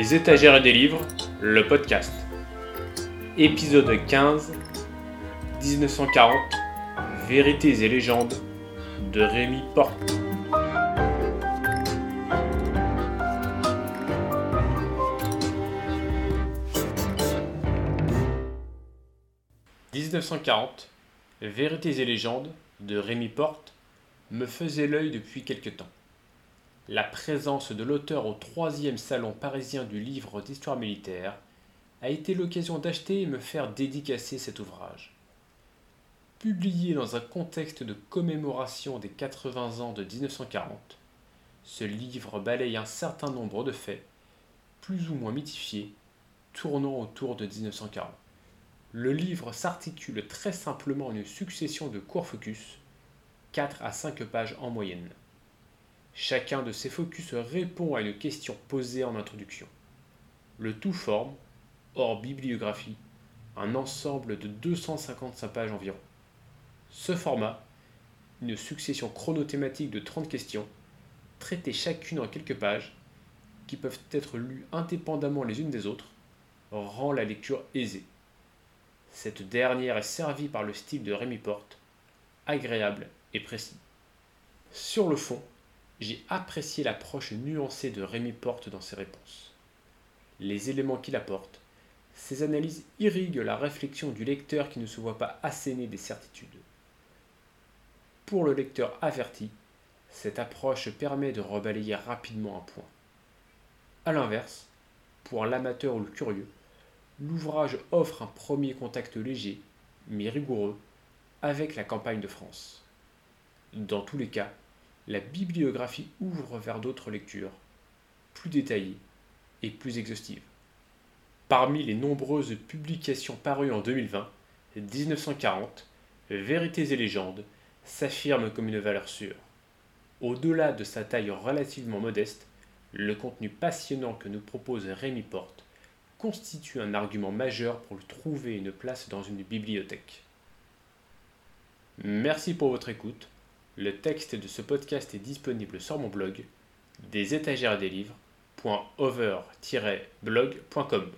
Des étagères et des livres, le podcast. Épisode 15 1940 Vérités et légendes de Rémi Porte. « 1940 Vérités et légendes de Rémi Porte me faisait l'œil depuis quelque temps. La présence de l'auteur au troisième salon parisien du livre d'histoire militaire a été l'occasion d'acheter et me faire dédicacer cet ouvrage. Publié dans un contexte de commémoration des 80 ans de 1940, ce livre balaye un certain nombre de faits, plus ou moins mythifiés, tournant autour de 1940. Le livre s'articule très simplement en une succession de courts focus, 4 à 5 pages en moyenne. Chacun de ces focus répond à une question posée en introduction. Le tout forme, hors bibliographie, un ensemble de 255 pages environ. Ce format, une succession chronothématique de 30 questions, traitées chacune en quelques pages, qui peuvent être lues indépendamment les unes des autres, rend la lecture aisée. Cette dernière est servie par le style de Rémi Porte, agréable et précis. Sur le fond, j'ai apprécié l'approche nuancée de Rémi Porte dans ses réponses. Les éléments qu'il apporte, ses analyses irriguent la réflexion du lecteur qui ne se voit pas asséner des certitudes. Pour le lecteur averti, cette approche permet de rebalayer rapidement un point. A l'inverse, pour l'amateur ou le curieux, l'ouvrage offre un premier contact léger, mais rigoureux, avec la campagne de France. Dans tous les cas, la bibliographie ouvre vers d'autres lectures, plus détaillées et plus exhaustives. Parmi les nombreuses publications parues en 2020, 1940, Vérités et légendes s'affirme comme une valeur sûre. Au-delà de sa taille relativement modeste, le contenu passionnant que nous propose Rémi Porte constitue un argument majeur pour lui trouver une place dans une bibliothèque. Merci pour votre écoute. Le texte de ce podcast est disponible sur mon blog des étagères des livres.over-blog.com.